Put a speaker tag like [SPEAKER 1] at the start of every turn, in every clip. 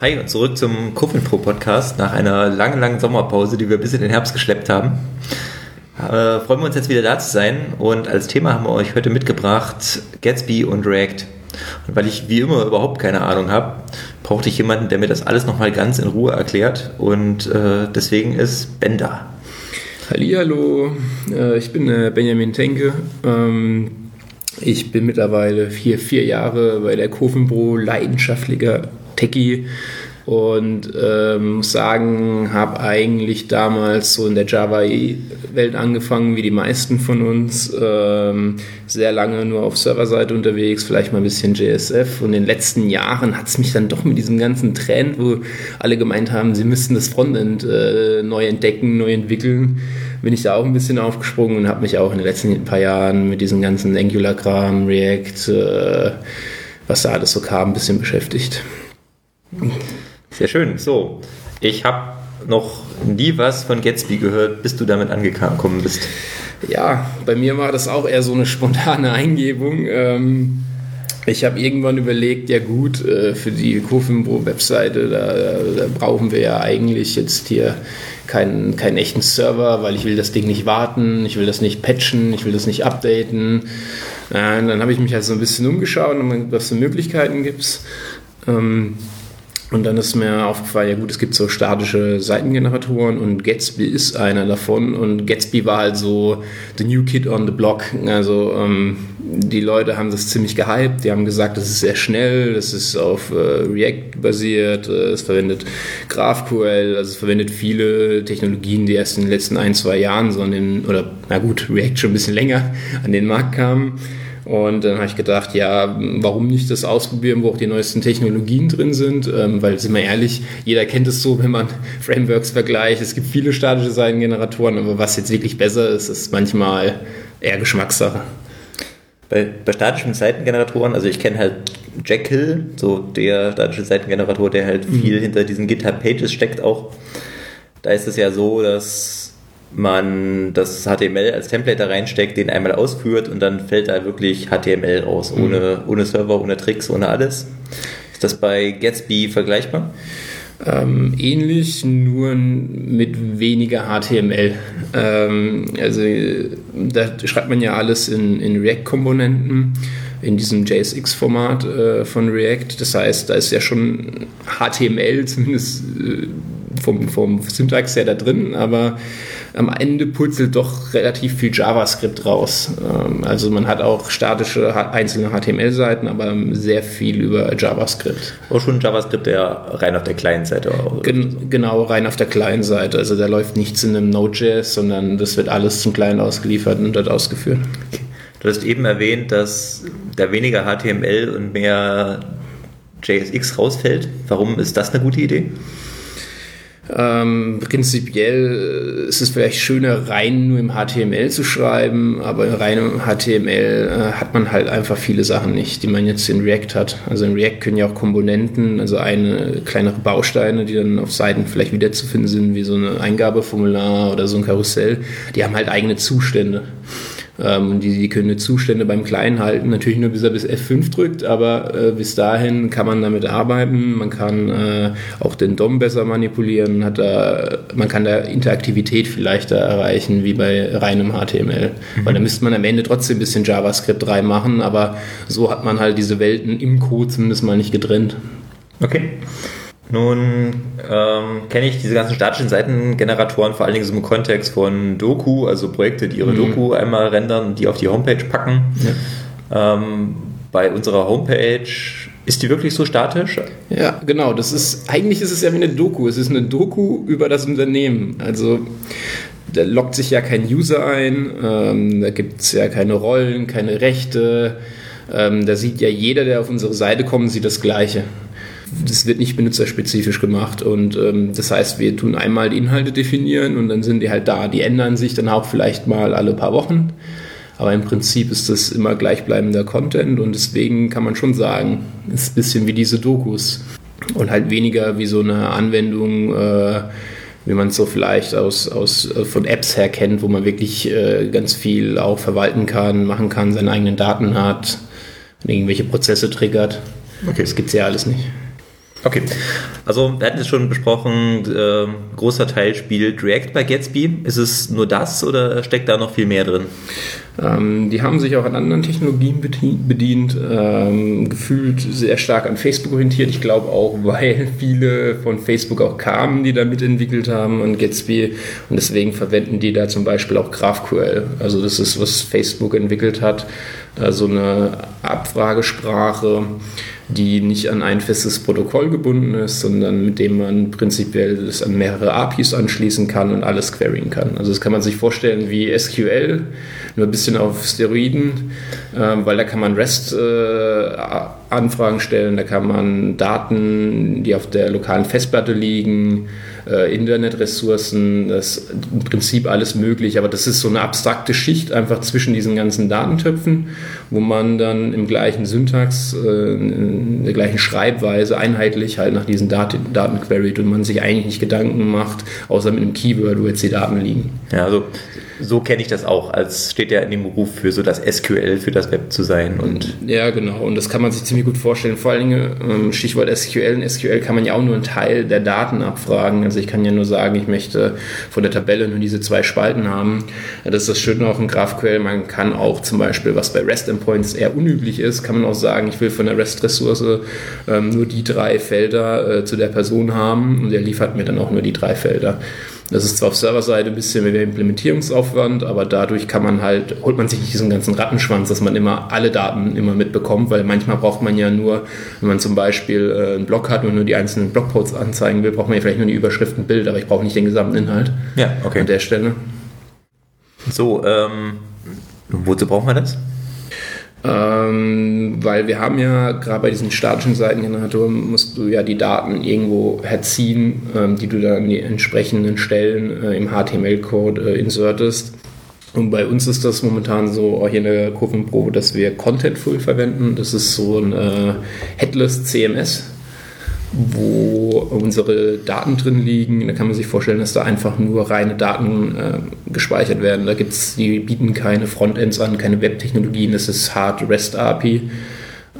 [SPEAKER 1] Hi und zurück zum Kuffin Pro Podcast nach einer langen, langen Sommerpause, die wir bis in den Herbst geschleppt haben. Äh, freuen wir uns jetzt wieder da zu sein und als Thema haben wir euch heute mitgebracht Gatsby und React. Und weil ich wie immer überhaupt keine Ahnung habe, brauchte ich jemanden, der mir das alles nochmal ganz in Ruhe erklärt und äh, deswegen ist Ben da.
[SPEAKER 2] Hallihallo, äh, ich bin äh, Benjamin Tenke. Ähm, ich bin mittlerweile vier, vier Jahre bei der Kofenbro leidenschaftlicher Techie und ähm, muss sagen, habe eigentlich damals so in der Java-Welt angefangen, wie die meisten von uns. Ähm, sehr lange nur auf Serverseite unterwegs, vielleicht mal ein bisschen JSF. Und in den letzten Jahren hat es mich dann doch mit diesem ganzen Trend, wo alle gemeint haben, sie müssten das Frontend äh, neu entdecken, neu entwickeln, bin ich da auch ein bisschen aufgesprungen und habe mich auch in den letzten paar Jahren mit diesem ganzen Angular-Kram, React, äh, was da alles so kam, ein bisschen beschäftigt.
[SPEAKER 1] Sehr schön. So, ich habe noch nie was von Gatsby gehört, bis du damit angekommen bist.
[SPEAKER 2] Ja, bei mir war das auch eher so eine spontane Eingebung. Ähm, ich habe irgendwann überlegt, ja gut, äh, für die Kofinbro-Webseite, da, da, brauchen wir ja eigentlich jetzt hier keinen, keinen echten Server, weil ich will das Ding nicht warten, ich will das nicht patchen, ich will das nicht updaten. Äh, dann habe ich mich halt so ein bisschen umgeschaut, was für Möglichkeiten gibt es. Ähm, und dann ist mir aufgefallen, ja gut, es gibt so statische Seitengeneratoren und Gatsby ist einer davon. Und Gatsby war halt so the new kid on the block. Also ähm, die Leute haben das ziemlich gehypt. Die haben gesagt, das ist sehr schnell, das ist auf äh, React basiert, äh, es verwendet GraphQL, also es verwendet viele Technologien, die erst in den letzten ein, zwei Jahren so an den, oder na gut, React schon ein bisschen länger an den Markt kamen. Und dann habe ich gedacht, ja, warum nicht das ausprobieren, wo auch die neuesten Technologien drin sind? Ähm, weil, sind wir ehrlich, jeder kennt es so, wenn man Frameworks vergleicht. Es gibt viele statische Seitengeneratoren, aber was jetzt wirklich besser ist, ist manchmal eher Geschmackssache.
[SPEAKER 1] Bei, bei statischen Seitengeneratoren, also ich kenne halt Jekyll, so der statische Seitengenerator, der halt mhm. viel hinter diesen GitHub Pages steckt auch. Da ist es ja so, dass man das HTML als Template da reinsteckt, den einmal ausführt und dann fällt da wirklich HTML raus, mhm. ohne, ohne Server, ohne Tricks, ohne alles. Ist das bei Gatsby vergleichbar?
[SPEAKER 2] Ähm, ähnlich, nur mit weniger HTML. Ähm, also da schreibt man ja alles in, in React-Komponenten, in diesem JSX-Format äh, von React. Das heißt, da ist ja schon HTML, zumindest äh, vom, vom Syntax her da drin, aber am Ende putzelt doch relativ viel JavaScript raus. Ähm, also man hat auch statische einzelne HTML-Seiten, aber sehr viel über JavaScript.
[SPEAKER 1] Auch schon JavaScript, der rein auf der Client-Seite
[SPEAKER 2] Gen Genau, rein auf der Client-Seite. Also da läuft nichts in einem Node.js, sondern das wird alles zum Client ausgeliefert und dort ausgeführt.
[SPEAKER 1] Du hast eben erwähnt, dass da weniger HTML und mehr JSX rausfällt. Warum ist das eine gute Idee?
[SPEAKER 2] Ähm, prinzipiell ist es vielleicht schöner, rein nur im HTML zu schreiben, aber in reinem HTML äh, hat man halt einfach viele Sachen nicht, die man jetzt in React hat. Also in React können ja auch Komponenten, also eine kleinere Bausteine, die dann auf Seiten vielleicht wiederzufinden sind, wie so ein Eingabeformular oder so ein Karussell, die haben halt eigene Zustände. Ähm, und die, die können Zustände beim Kleinen halten, natürlich nur bis er bis F5 drückt, aber äh, bis dahin kann man damit arbeiten. Man kann äh, auch den DOM besser manipulieren, hat da, man kann da Interaktivität vielleicht da erreichen, wie bei reinem HTML. Mhm. Weil da müsste man am Ende trotzdem ein bisschen JavaScript reinmachen, aber so hat man halt diese Welten im Code zumindest mal nicht getrennt.
[SPEAKER 1] Okay. Nun ähm, kenne ich diese ganzen statischen Seitengeneratoren vor allen Dingen so im Kontext von Doku, also Projekte, die ihre mhm. Doku einmal rendern und die auf die Homepage packen. Ja. Ähm, bei unserer Homepage ist die wirklich so statisch?
[SPEAKER 2] Ja, genau. Das ist eigentlich ist es ja wie eine Doku. Es ist eine Doku über das Unternehmen. Also da lockt sich ja kein User ein, ähm, da gibt es ja keine Rollen, keine Rechte. Ähm, da sieht ja jeder, der auf unsere Seite kommt, sieht das Gleiche das wird nicht benutzerspezifisch gemacht. Und ähm, das heißt, wir tun einmal die Inhalte definieren und dann sind die halt da. Die ändern sich dann auch vielleicht mal alle paar Wochen. Aber im Prinzip ist das immer gleichbleibender Content und deswegen kann man schon sagen, es ist ein bisschen wie diese Dokus und halt weniger wie so eine Anwendung, äh, wie man es so vielleicht aus, aus, äh, von Apps her kennt, wo man wirklich äh, ganz viel auch verwalten kann, machen kann, seine eigenen Daten hat, irgendwelche Prozesse triggert. Okay. Das gibt es ja alles nicht.
[SPEAKER 1] Okay, also wir hatten es schon besprochen, äh, großer Teil spielt React bei Gatsby. Ist es nur das oder steckt da noch viel mehr drin?
[SPEAKER 2] Ähm, die haben sich auch an anderen Technologien bedient, ähm, gefühlt sehr stark an Facebook orientiert. Ich glaube auch, weil viele von Facebook auch kamen, die da mitentwickelt haben an Gatsby und deswegen verwenden die da zum Beispiel auch GraphQL. Also das ist, was Facebook entwickelt hat, also eine Abfragesprache die nicht an ein festes Protokoll gebunden ist, sondern mit dem man prinzipiell das an mehrere APIs anschließen kann und alles queryen kann. Also das kann man sich vorstellen wie SQL, nur ein bisschen auf Steroiden, äh, weil da kann man REST-Anfragen äh, stellen, da kann man Daten, die auf der lokalen Festplatte liegen, äh, Internetressourcen, das ist im Prinzip alles möglich, aber das ist so eine abstrakte Schicht einfach zwischen diesen ganzen Datentöpfen, wo man dann im gleichen Syntax, äh, in der gleichen Schreibweise einheitlich halt nach diesen Daten, Daten queryt und man sich eigentlich nicht Gedanken macht, außer mit einem Keyword, wo jetzt die Daten liegen.
[SPEAKER 1] Ja, also so kenne ich das auch, als steht ja in dem Beruf für so das SQL für das Web zu sein. Und
[SPEAKER 2] ja, genau. Und das kann man sich ziemlich gut vorstellen. Vor allen Dingen, ähm, Stichwort SQL. In SQL kann man ja auch nur einen Teil der Daten abfragen. Also ich kann ja nur sagen, ich möchte von der Tabelle nur diese zwei Spalten haben. Das ist das Schöne auch in GraphQL. Man kann auch zum Beispiel, was bei REST Endpoints eher unüblich ist, kann man auch sagen, ich will von der REST-Ressource ähm, nur die drei Felder äh, zu der Person haben und der liefert mir dann auch nur die drei Felder. Das ist zwar auf Serverseite ein bisschen mehr Implementierungsaufwand, aber dadurch kann man halt, holt man sich nicht diesen ganzen Rattenschwanz, dass man immer alle Daten immer mitbekommt, weil manchmal braucht man ja nur, wenn man zum Beispiel äh, einen Blog hat und nur die einzelnen Blogposts anzeigen will, braucht man ja vielleicht nur die Überschrift und Bild, aber ich brauche nicht den gesamten Inhalt.
[SPEAKER 1] Ja, okay.
[SPEAKER 2] An der Stelle.
[SPEAKER 1] So, ähm, wozu braucht man das?
[SPEAKER 2] Ähm, weil wir haben ja gerade bei diesen statischen Seitengeneratoren musst du ja die Daten irgendwo herziehen, ähm, die du dann an die entsprechenden Stellen äh, im HTML-Code äh, insertest. Und bei uns ist das momentan so, auch hier in der Kurvenprobe, dass wir Contentful verwenden. Das ist so ein äh, Headless CMS wo unsere Daten drin liegen. Da kann man sich vorstellen, dass da einfach nur reine Daten äh, gespeichert werden. Da gibt's, die bieten keine Frontends an, keine Webtechnologien, das ist Hard REST API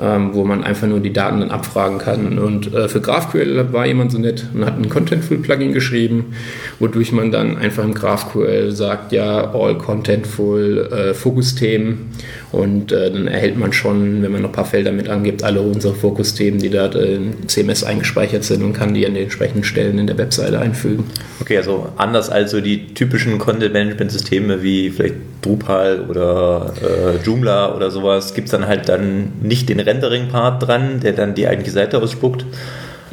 [SPEAKER 2] ähm, wo man einfach nur die Daten dann abfragen kann. Und äh, für GraphQL war jemand so nett und hat ein Contentful-Plugin geschrieben, wodurch man dann einfach im GraphQL sagt, ja, all Contentful äh, Fokusthemen und äh, dann erhält man schon, wenn man noch ein paar Felder mit angibt, alle unsere Fokusthemen, die da in CMS eingespeichert sind und kann die an den entsprechenden Stellen in der Webseite einfügen.
[SPEAKER 1] Okay, also anders als so die typischen Content-Management-Systeme wie vielleicht Drupal oder äh, Joomla oder sowas, gibt es dann halt dann nicht den Rendering-Part dran, der dann die eigentliche Seite ausspuckt.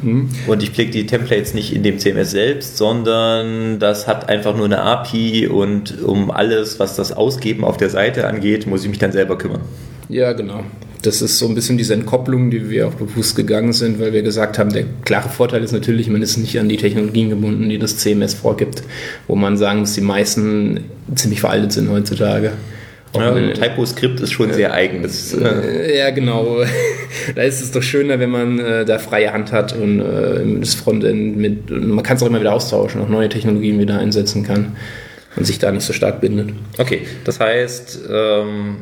[SPEAKER 1] Mhm. Und ich pflege die Templates nicht in dem CMS selbst, sondern das hat einfach nur eine API und um alles, was das Ausgeben auf der Seite angeht, muss ich mich dann selber kümmern.
[SPEAKER 2] Ja, genau. Das ist so ein bisschen diese Entkopplung, die wir auch bewusst gegangen sind, weil wir gesagt haben, der klare Vorteil ist natürlich, man ist nicht an die Technologien gebunden, die das CMS vorgibt, wo man sagen muss, die meisten ziemlich veraltet sind heutzutage.
[SPEAKER 1] Ja, ein TypoScript ist schon sehr eigen. Das,
[SPEAKER 2] äh, ja, genau. da ist es doch schöner, wenn man äh, da freie Hand hat und äh, das Frontend mit, man kann es auch immer wieder austauschen, auch neue Technologien wieder einsetzen kann und sich da nicht so stark bindet.
[SPEAKER 1] Okay, das heißt, ähm,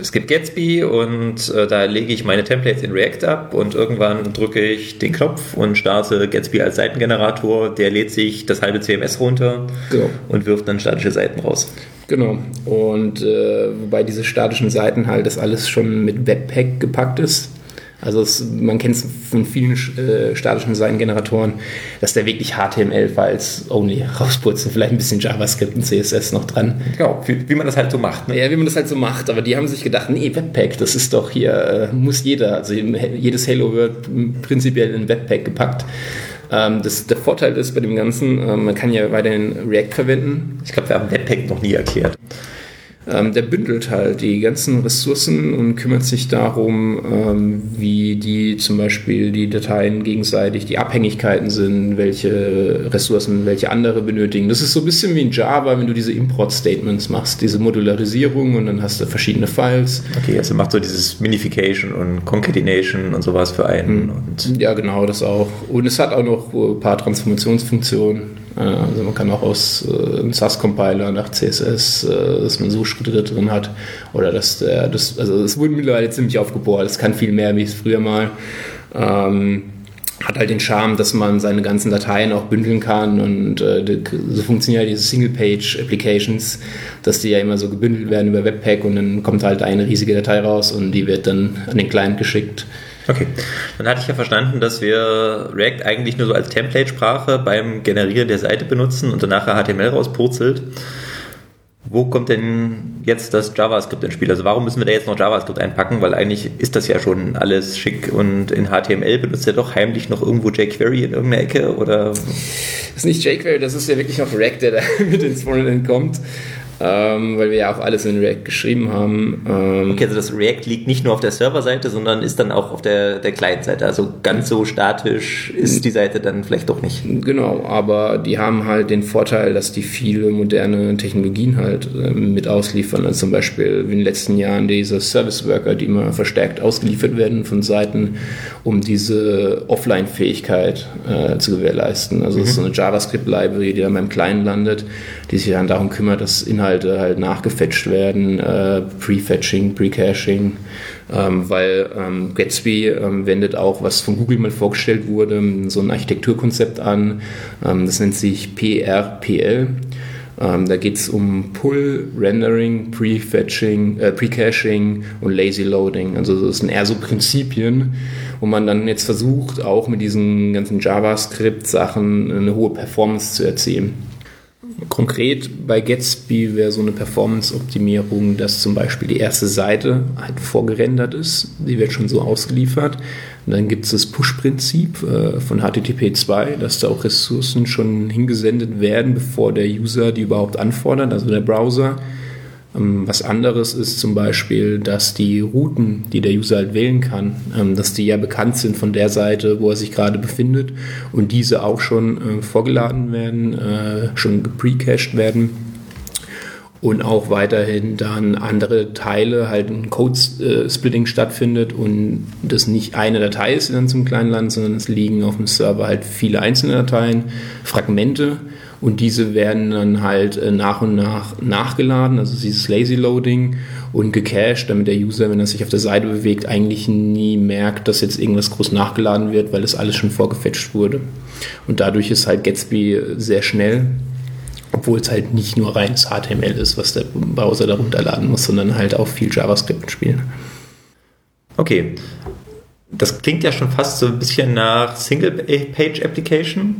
[SPEAKER 1] es gibt Gatsby und äh, da lege ich meine Templates in React ab und irgendwann drücke ich den Knopf und starte Gatsby als Seitengenerator. Der lädt sich das halbe CMS runter genau. und wirft dann statische Seiten raus.
[SPEAKER 2] Genau. Und äh, wobei diese statischen Seiten halt das alles schon mit Webpack gepackt ist. Also es, man kennt es von vielen äh, statischen Seitengeneratoren, dass der wirklich HTML-Files only rausputzen, vielleicht ein bisschen JavaScript und CSS noch dran.
[SPEAKER 1] Genau, wie, wie man das halt so macht.
[SPEAKER 2] Ne? Ja, wie man das halt so macht. Aber die haben sich gedacht, nee, Webpack, das ist doch hier, äh, muss jeder. Also jedes Halo wird prinzipiell in Webpack gepackt. Ähm, das, der Vorteil ist bei dem Ganzen, äh, man kann ja weiterhin React verwenden.
[SPEAKER 1] Ich glaube, wir haben Webpack noch nie erklärt.
[SPEAKER 2] Ähm, der bündelt halt die ganzen Ressourcen und kümmert sich darum, ähm, wie die zum Beispiel die Dateien gegenseitig die Abhängigkeiten sind, welche Ressourcen welche andere benötigen. Das ist so ein bisschen wie in Java, wenn du diese Import-Statements machst, diese Modularisierung und dann hast du verschiedene Files.
[SPEAKER 1] Okay, also macht so dieses Minification und Concatenation und sowas für einen.
[SPEAKER 2] Und ja, genau, das auch. Und es hat auch noch ein paar Transformationsfunktionen also man kann auch aus äh, einem SAS-Compiler nach CSS, äh, dass man so Schritte drin hat. Oder dass der, das, also es wurde mittlerweile ziemlich aufgebohrt. Es kann viel mehr wie es früher mal. Ähm, hat halt den Charme, dass man seine ganzen Dateien auch bündeln kann und äh, so funktionieren ja diese Single-Page-Applications, dass die ja immer so gebündelt werden über Webpack und dann kommt halt eine riesige Datei raus und die wird dann an den Client geschickt.
[SPEAKER 1] Okay, dann hatte ich ja verstanden, dass wir React eigentlich nur so als Template-Sprache beim Generieren der Seite benutzen und danach HTML rauspurzelt. Wo kommt denn jetzt das JavaScript ins Spiel? Also warum müssen wir da jetzt noch JavaScript einpacken? Weil eigentlich ist das ja schon alles schick und in HTML benutzt er doch heimlich noch irgendwo jQuery in irgendeiner Ecke oder? Das
[SPEAKER 2] ist nicht jQuery, das ist ja wirklich noch React, der da mit ins Frontend kommt ähm, weil wir ja auch alles in React geschrieben haben.
[SPEAKER 1] Ähm, okay, also das React liegt nicht nur auf der Serverseite, sondern ist dann auch auf der, der Client-Seite. Also ganz so statisch ist die Seite dann vielleicht doch nicht.
[SPEAKER 2] Genau, aber die haben halt den Vorteil, dass die viele moderne Technologien halt äh, mit ausliefern. Also zum Beispiel in den letzten Jahren diese Service Worker, die immer verstärkt ausgeliefert werden von Seiten, um diese Offline-Fähigkeit äh, zu gewährleisten. Also mhm. das ist so eine JavaScript-Library, die dann beim Client landet, die sich dann darum kümmert, dass Inhalte Inhalte halt nachgefetcht werden, äh, Prefetching, Precaching, ähm, weil ähm, Gatsby ähm, wendet auch, was von Google mal vorgestellt wurde, so ein Architekturkonzept an. Ähm, das nennt sich PRPL. Ähm, da geht es um Pull, Rendering, Prefetching, äh, Precaching und Lazy Loading. Also das sind eher so Prinzipien, wo man dann jetzt versucht, auch mit diesen ganzen JavaScript-Sachen eine hohe Performance zu erzielen. Konkret bei Gatsby wäre so eine Performance-Optimierung, dass zum Beispiel die erste Seite halt vorgerendert ist. Die wird schon so ausgeliefert. Und dann gibt es das Push-Prinzip äh, von HTTP 2, dass da auch Ressourcen schon hingesendet werden, bevor der User die überhaupt anfordert, also der Browser. Ähm, was anderes ist zum Beispiel, dass die Routen, die der User halt wählen kann, ähm, dass die ja bekannt sind von der Seite, wo er sich gerade befindet und diese auch schon äh, vorgeladen werden, äh, schon geprecached werden und auch weiterhin dann andere Teile halt ein Code-Splitting stattfindet und das nicht eine Datei ist dann zum kleinen Land, sondern es liegen auf dem Server halt viele einzelne Dateien, Fragmente und diese werden dann halt äh, nach und nach nachgeladen, also dieses Lazy Loading und gecached, damit der User, wenn er sich auf der Seite bewegt, eigentlich nie merkt, dass jetzt irgendwas groß nachgeladen wird, weil das alles schon vorgefetcht wurde. Und dadurch ist halt Gatsby sehr schnell, obwohl es halt nicht nur reines HTML ist, was der Browser darunter laden muss, sondern halt auch viel JavaScript spielen.
[SPEAKER 1] Okay. Das klingt ja schon fast so ein bisschen nach Single-Page-Application.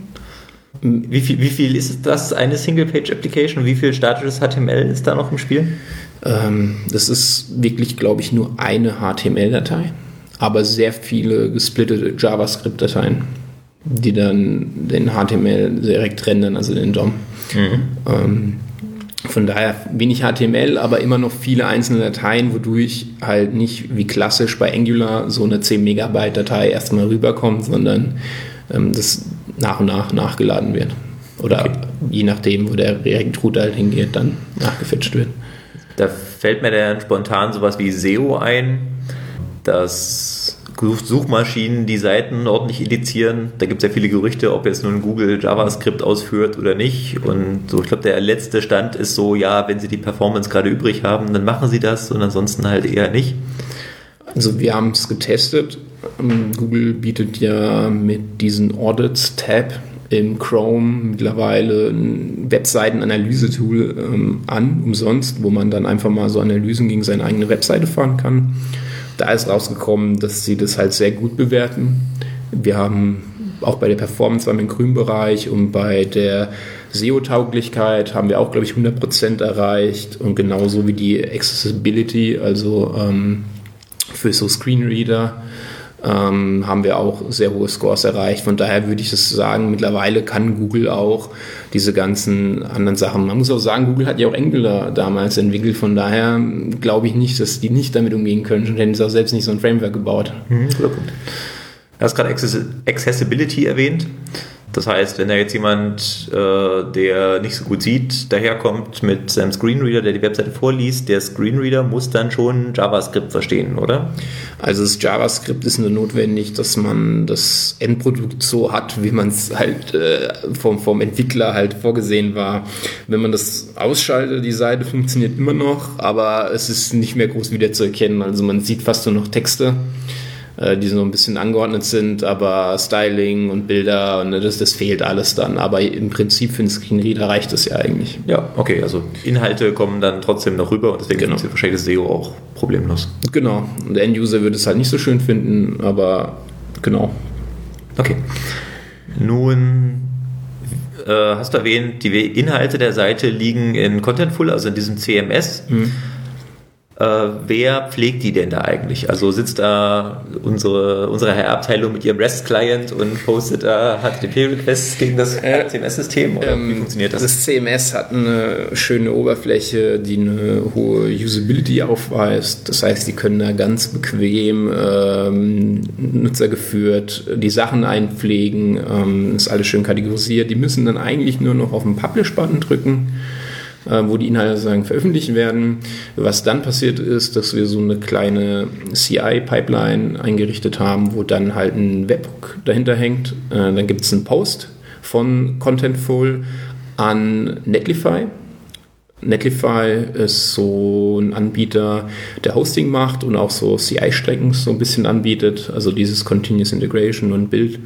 [SPEAKER 1] Wie viel, wie viel ist das, eine Single-Page-Application? Wie viel statisches HTML ist da noch im Spiel?
[SPEAKER 2] Ähm, das ist wirklich, glaube ich, nur eine HTML-Datei, aber sehr viele gesplittete JavaScript-Dateien, die dann den HTML direkt rendern, also den DOM. Mhm. Ähm, von daher wenig HTML, aber immer noch viele einzelne Dateien, wodurch halt nicht wie klassisch bei Angular so eine 10 Megabyte Datei erstmal rüberkommt, sondern ähm, das nach und nach nachgeladen wird. Oder okay. je nachdem, wo der React-Router halt hingeht, dann nachgefetcht wird.
[SPEAKER 1] Da fällt mir dann spontan sowas wie SEO ein, dass Suchmaschinen die Seiten ordentlich indizieren. Da gibt es ja viele Gerüchte, ob jetzt nun Google JavaScript ausführt oder nicht. Und so, ich glaube, der letzte Stand ist so, ja, wenn sie die Performance gerade übrig haben, dann machen sie das und ansonsten halt eher nicht.
[SPEAKER 2] Also wir haben es getestet. Ähm, Google bietet ja mit diesen Audits-Tab im Chrome mittlerweile ein Webseitenanalyse-Tool ähm, an, umsonst, wo man dann einfach mal so Analysen gegen seine eigene Webseite fahren kann. Da ist rausgekommen, dass sie das halt sehr gut bewerten. Wir haben auch bei der Performance waren wir im grünen Bereich und bei der SEO-Tauglichkeit haben wir auch, glaube ich, 100% erreicht und genauso wie die Accessibility, also ähm, für so Screenreader ähm, haben wir auch sehr hohe Scores erreicht. Von daher würde ich das sagen, mittlerweile kann Google auch diese ganzen anderen Sachen. Man muss auch sagen, Google hat ja auch Angular damals entwickelt. Von daher glaube ich nicht, dass die nicht damit umgehen können. Schon hätten sie auch selbst nicht so ein Framework gebaut. Mhm, guter
[SPEAKER 1] Punkt. Du hast gerade Accessibility erwähnt. Das heißt, wenn da jetzt jemand, äh, der nicht so gut sieht, daherkommt mit seinem Screenreader, der die Webseite vorliest, der Screenreader muss dann schon JavaScript verstehen, oder?
[SPEAKER 2] Also das JavaScript ist nur notwendig, dass man das Endprodukt so hat, wie man es halt äh, vom, vom Entwickler halt vorgesehen war. Wenn man das ausschaltet, die Seite funktioniert immer noch, aber es ist nicht mehr groß wieder zu erkennen. Also man sieht fast nur noch Texte. Äh, die so ein bisschen angeordnet sind, aber Styling und Bilder und das, das fehlt alles dann. Aber im Prinzip für den Screenreader reicht es ja eigentlich.
[SPEAKER 1] Ja, okay, also Inhalte kommen dann trotzdem noch rüber und deswegen genau. funktioniert wahrscheinlich das SEO auch problemlos.
[SPEAKER 2] Genau, und der End-User würde es halt nicht so schön finden, aber genau.
[SPEAKER 1] Okay. Nun äh, hast du erwähnt, die Inhalte der Seite liegen in Contentful, also in diesem CMS. Mhm. Äh, wer pflegt die denn da eigentlich? Also sitzt da unsere, unsere HR-Abteilung mit ihrem REST-Client und postet da HTTP-Requests gegen das äh, CMS-System?
[SPEAKER 2] Oder ähm, wie funktioniert das? Das CMS hat eine schöne Oberfläche, die eine hohe Usability aufweist. Das heißt, die können da ganz bequem ähm, nutzergeführt die Sachen einpflegen. Ähm, ist alles schön kategorisiert. Die müssen dann eigentlich nur noch auf den Publish-Button drücken äh, wo die Inhalte sozusagen veröffentlicht werden. Was dann passiert ist, dass wir so eine kleine CI-Pipeline eingerichtet haben, wo dann halt ein Webhook dahinter hängt. Äh, dann gibt es einen Post von Contentful an Netlify. Netlify ist so ein Anbieter, der Hosting macht und auch so CI-Strecken so ein bisschen anbietet, also dieses Continuous Integration und Build.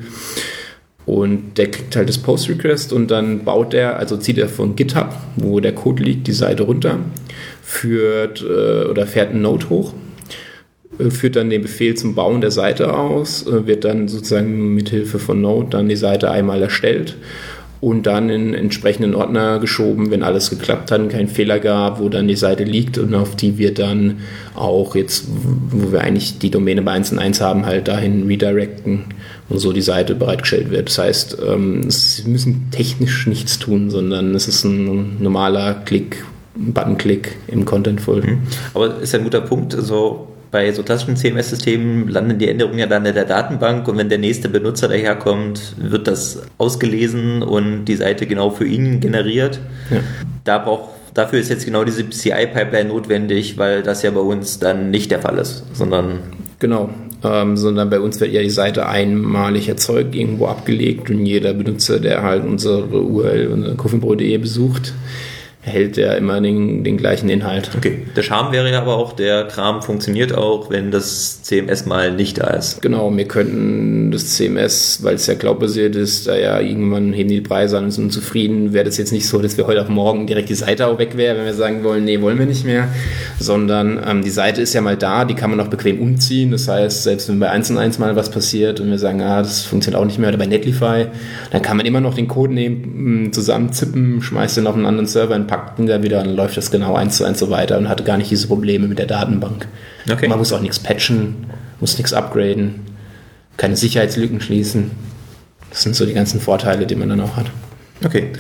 [SPEAKER 2] Und der kriegt halt das Post-Request und dann baut er, also zieht er von GitHub, wo der Code liegt, die Seite runter, führt äh, oder fährt einen Node hoch, äh, führt dann den Befehl zum Bauen der Seite aus, äh, wird dann sozusagen mit Hilfe von Node dann die Seite einmal erstellt und dann in entsprechenden Ordner geschoben, wenn alles geklappt hat und keinen Fehler gab, wo dann die Seite liegt und auf die wir dann auch jetzt, wo wir eigentlich die Domäne bei 1.1 haben, halt dahin redirecten und so die Seite bereitgestellt wird. Das heißt, ähm, sie müssen technisch nichts tun, sondern es ist ein normaler Klick, Button-Klick im Contentful. Mhm.
[SPEAKER 1] Aber ist ein guter Punkt, so bei so klassischen CMS-Systemen landen die Änderungen ja dann in der Datenbank und wenn der nächste Benutzer daherkommt, wird das ausgelesen und die Seite genau für ihn generiert. Ja. Da braucht Dafür ist jetzt genau diese CI-Pipeline notwendig, weil das ja bei uns dann nicht der Fall ist, sondern.
[SPEAKER 2] Genau, ähm, sondern bei uns wird ja die Seite einmalig erzeugt, irgendwo abgelegt und jeder Benutzer, der halt unsere URL, coffeebrot.de besucht, hält er immer den, den gleichen Inhalt.
[SPEAKER 1] Okay. Der Charme wäre ja aber auch, der Kram funktioniert auch, wenn das CMS mal nicht da ist.
[SPEAKER 2] Genau, wir könnten das CMS, weil es ja cloudbasiert ist, da ja irgendwann heben die Preise an und sind zufrieden, wäre das jetzt nicht so, dass wir heute auf morgen direkt die Seite auch weg wäre, wenn wir sagen wollen, nee, wollen wir nicht mehr, sondern ähm, die Seite ist ja mal da, die kann man auch bequem umziehen. Das heißt, selbst wenn bei 1 und 1 mal was passiert und wir sagen, ah, das funktioniert auch nicht mehr, oder bei Netlify, dann kann man immer noch den Code nehmen, zusammenzippen, schmeißt den auf einen anderen Server, in ihn da wieder und läuft das genau eins zu eins so weiter und hatte gar nicht diese Probleme mit der Datenbank. Okay. Man muss auch nichts patchen, muss nichts upgraden, keine Sicherheitslücken schließen. Das sind so die ganzen Vorteile, die man dann auch hat.
[SPEAKER 1] Okay.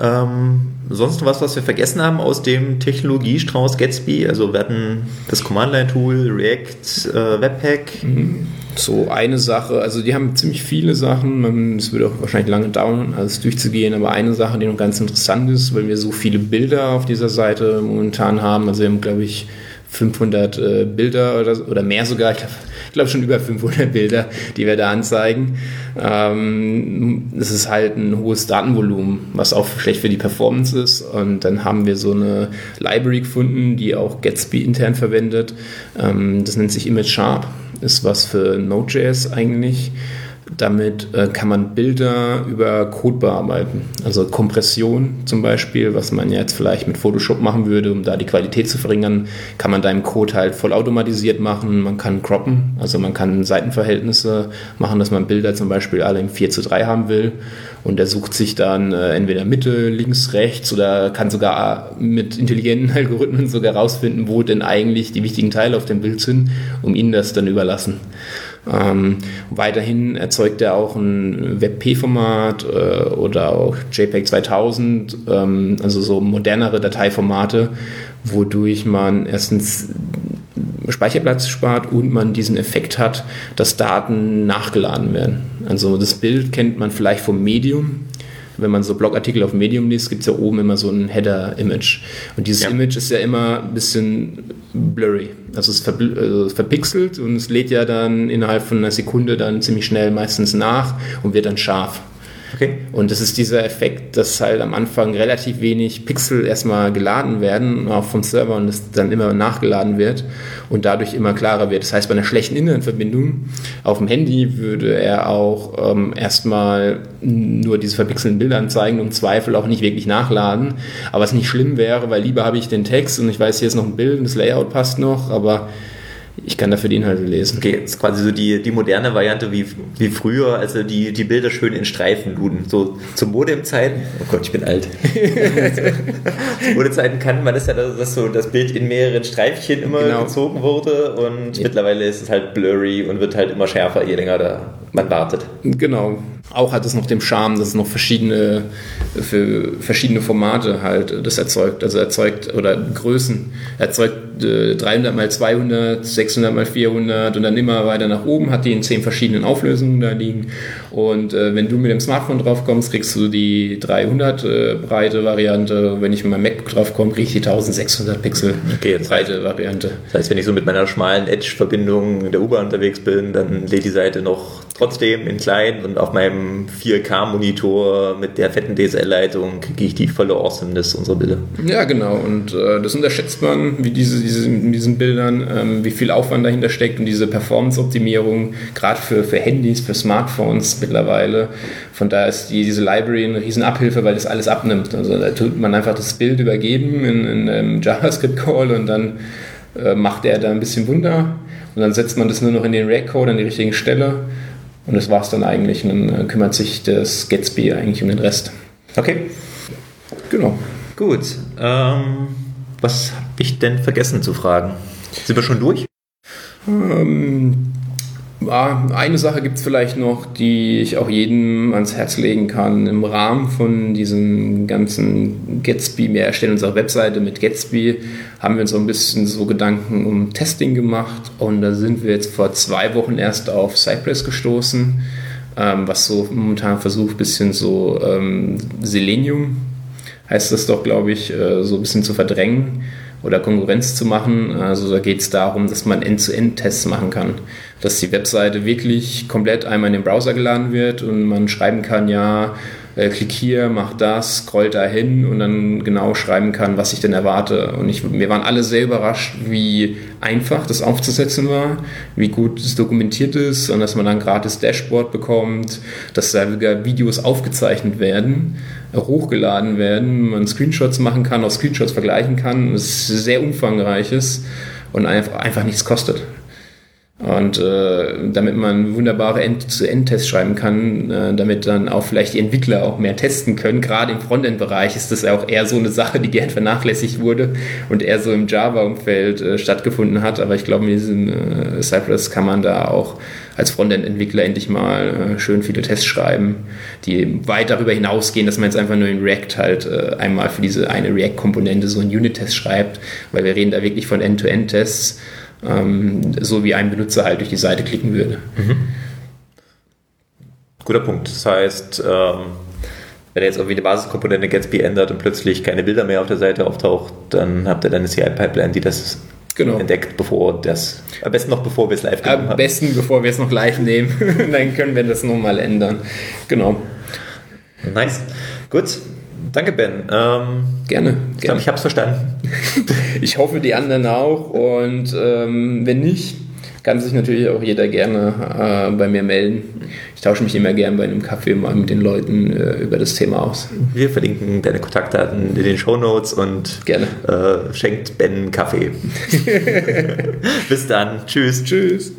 [SPEAKER 1] Ähm, sonst was, was wir vergessen haben aus dem Technologiestrauß Gatsby? Also wir hatten das Command-Line-Tool, React, äh, Webpack.
[SPEAKER 2] Mhm. So eine Sache, also die haben ziemlich viele Sachen. Es würde auch wahrscheinlich lange dauern, alles durchzugehen, aber eine Sache, die noch ganz interessant ist, weil wir so viele Bilder auf dieser Seite momentan haben. Also wir haben, glaube ich, 500 äh, Bilder oder, oder mehr sogar. Ich glaube, glaube schon über 500 Bilder, die wir da anzeigen. Ähm, das ist halt ein hohes Datenvolumen, was auch schlecht für die Performance ist. Und dann haben wir so eine Library gefunden, die auch Gatsby intern verwendet. Ähm, das nennt sich Image Sharp, ist was für Node.js eigentlich. Damit äh, kann man Bilder über Code bearbeiten. Also Kompression zum Beispiel, was man jetzt vielleicht mit Photoshop machen würde, um da die Qualität zu verringern, kann man da im Code halt vollautomatisiert machen. Man kann croppen, also man kann Seitenverhältnisse machen, dass man Bilder zum Beispiel alle im 4 zu 3 haben will. Und er sucht sich dann äh, entweder Mitte, links, rechts oder kann sogar mit intelligenten Algorithmen sogar rausfinden, wo denn eigentlich die wichtigen Teile auf dem Bild sind, um ihnen das dann überlassen. Ähm, weiterhin erzeugt er auch ein WebP-Format äh, oder auch JPEG 2000, ähm, also so modernere Dateiformate, wodurch man erstens Speicherplatz spart und man diesen Effekt hat, dass Daten nachgeladen werden. Also das Bild kennt man vielleicht vom Medium, wenn man so Blogartikel auf Medium liest, gibt es ja oben immer so ein Header-Image. Und dieses ja. Image ist ja immer ein bisschen blurry. Also es ist also verpixelt und es lädt ja dann innerhalb von einer Sekunde dann ziemlich schnell meistens nach und wird dann scharf. Okay. Und das ist dieser Effekt, dass halt am Anfang relativ wenig Pixel erstmal geladen werden, auch vom Server und es dann immer nachgeladen wird und dadurch immer klarer wird. Das heißt, bei einer schlechten Internetverbindung auf dem Handy würde er auch ähm, erstmal nur diese verpixelten Bilder anzeigen und im Zweifel auch nicht wirklich nachladen. Aber was nicht schlimm wäre, weil lieber habe ich den Text und ich weiß, hier ist noch ein Bild und das Layout passt noch, aber ich kann dafür die Inhalte lesen.
[SPEAKER 1] Okay, das ist quasi so die, die moderne Variante wie, wie früher, also die, die Bilder schön in Streifen luden. So zu Modemzeiten, oh Gott, ich bin alt. zu Modemzeiten kannte man das ja, dass so das Bild in mehreren Streifchen immer genau. gezogen wurde und ja. mittlerweile ist es halt blurry und wird halt immer schärfer, je länger da man wartet.
[SPEAKER 2] Genau. Auch hat es noch den Charme, dass es noch verschiedene, für verschiedene Formate halt das erzeugt. Also erzeugt, oder Größen, erzeugt äh, 300 mal 200, 600 mal 400 und dann immer weiter nach oben, hat die in zehn verschiedenen Auflösungen da liegen. Und äh, wenn du mit dem Smartphone drauf kommst, kriegst du die 300 äh, breite Variante. Wenn ich mit meinem MacBook drauf komme, kriege ich die 1600 Pixel okay, breite Variante.
[SPEAKER 1] Das heißt, wenn ich so mit meiner schmalen Edge-Verbindung in der U-Bahn unterwegs bin, dann lädt die Seite noch trotzdem in klein und auf meinem 4K-Monitor mit der fetten DSL-Leitung kriege ich die volle Awesomeness unserer Bilder.
[SPEAKER 2] Ja, genau. Und äh, das unterschätzt man, wie diese, diese, in diesen Bildern, ähm, wie viel Aufwand dahinter steckt und diese Performance-Optimierung, gerade für, für Handys, für Smartphones mittlerweile. Von daher ist die, diese Library eine riesen Abhilfe, weil das alles abnimmt. Also da tut man einfach das Bild übergeben in, in einem JavaScript-Call und dann äh, macht er da ein bisschen Wunder. Und dann setzt man das nur noch in den React-Code an die richtige Stelle und das war es dann eigentlich. Und dann äh, kümmert sich das Gatsby eigentlich um den Rest.
[SPEAKER 1] Okay. Genau. Gut. Ähm, was habe ich denn vergessen zu fragen? Sind wir schon durch?
[SPEAKER 2] Ähm, ja, eine Sache gibt es vielleicht noch, die ich auch jedem ans Herz legen kann. Im Rahmen von diesem ganzen Gatsby, wir erstellen unsere Webseite mit Gatsby, haben wir uns so ein bisschen so Gedanken um Testing gemacht und da sind wir jetzt vor zwei Wochen erst auf Cypress gestoßen, ähm, was so momentan versucht, ein bisschen so ähm, Selenium heißt das doch, glaube ich, äh, so ein bisschen zu verdrängen oder Konkurrenz zu machen. Also da geht es darum, dass man End-zu-End-Tests machen kann. Dass die Webseite wirklich komplett einmal in den Browser geladen wird und man schreiben kann, ja, äh, klick hier, mach das, scrollt da hin und dann genau schreiben kann, was ich denn erwarte. Und ich, wir waren alle sehr überrascht, wie einfach das aufzusetzen war, wie gut es dokumentiert ist und dass man dann gratis Dashboard bekommt, dass da Videos aufgezeichnet werden, hochgeladen werden, man Screenshots machen kann, auch Screenshots vergleichen kann. Es ist sehr umfangreiches und einfach, einfach nichts kostet. Und äh, damit man wunderbare End-zu-End-Tests schreiben kann, äh, damit dann auch vielleicht die Entwickler auch mehr testen können. Gerade im Frontend-Bereich ist das ja auch eher so eine Sache, die gern vernachlässigt wurde und eher so im Java-Umfeld äh, stattgefunden hat. Aber ich glaube, mit diesem äh, Cypress kann man da auch als Frontend-Entwickler endlich mal äh, schön viele Tests schreiben, die weit darüber hinausgehen, dass man jetzt einfach nur in React halt äh, einmal für diese eine React-Komponente so einen Unit-Test schreibt, weil wir reden da wirklich von End-to-End-Tests so wie ein Benutzer halt durch die Seite klicken würde. Mhm.
[SPEAKER 1] Guter Punkt. Das heißt, ähm, wenn ihr jetzt irgendwie eine Basiskomponente Gatsby ändert und plötzlich keine Bilder mehr auf der Seite auftaucht, dann habt ihr dann eine CI-Pipeline, die das genau. entdeckt, bevor das, am besten noch bevor wir es live
[SPEAKER 2] haben. Am besten bevor wir es noch live nehmen, dann können wir das nochmal ändern. Genau.
[SPEAKER 1] Nice. Gut, Danke, Ben. Ähm,
[SPEAKER 2] gerne.
[SPEAKER 1] Ich glaube, ich habe es verstanden.
[SPEAKER 2] ich hoffe, die anderen auch. Und ähm, wenn nicht, kann sich natürlich auch jeder gerne äh, bei mir melden. Ich tausche mich immer gerne bei einem Kaffee mal mit den Leuten äh, über das Thema aus.
[SPEAKER 1] Wir verlinken deine Kontaktdaten in den Show Notes und
[SPEAKER 2] gerne.
[SPEAKER 1] Äh, schenkt Ben Kaffee. Bis dann. Tschüss.
[SPEAKER 2] Tschüss.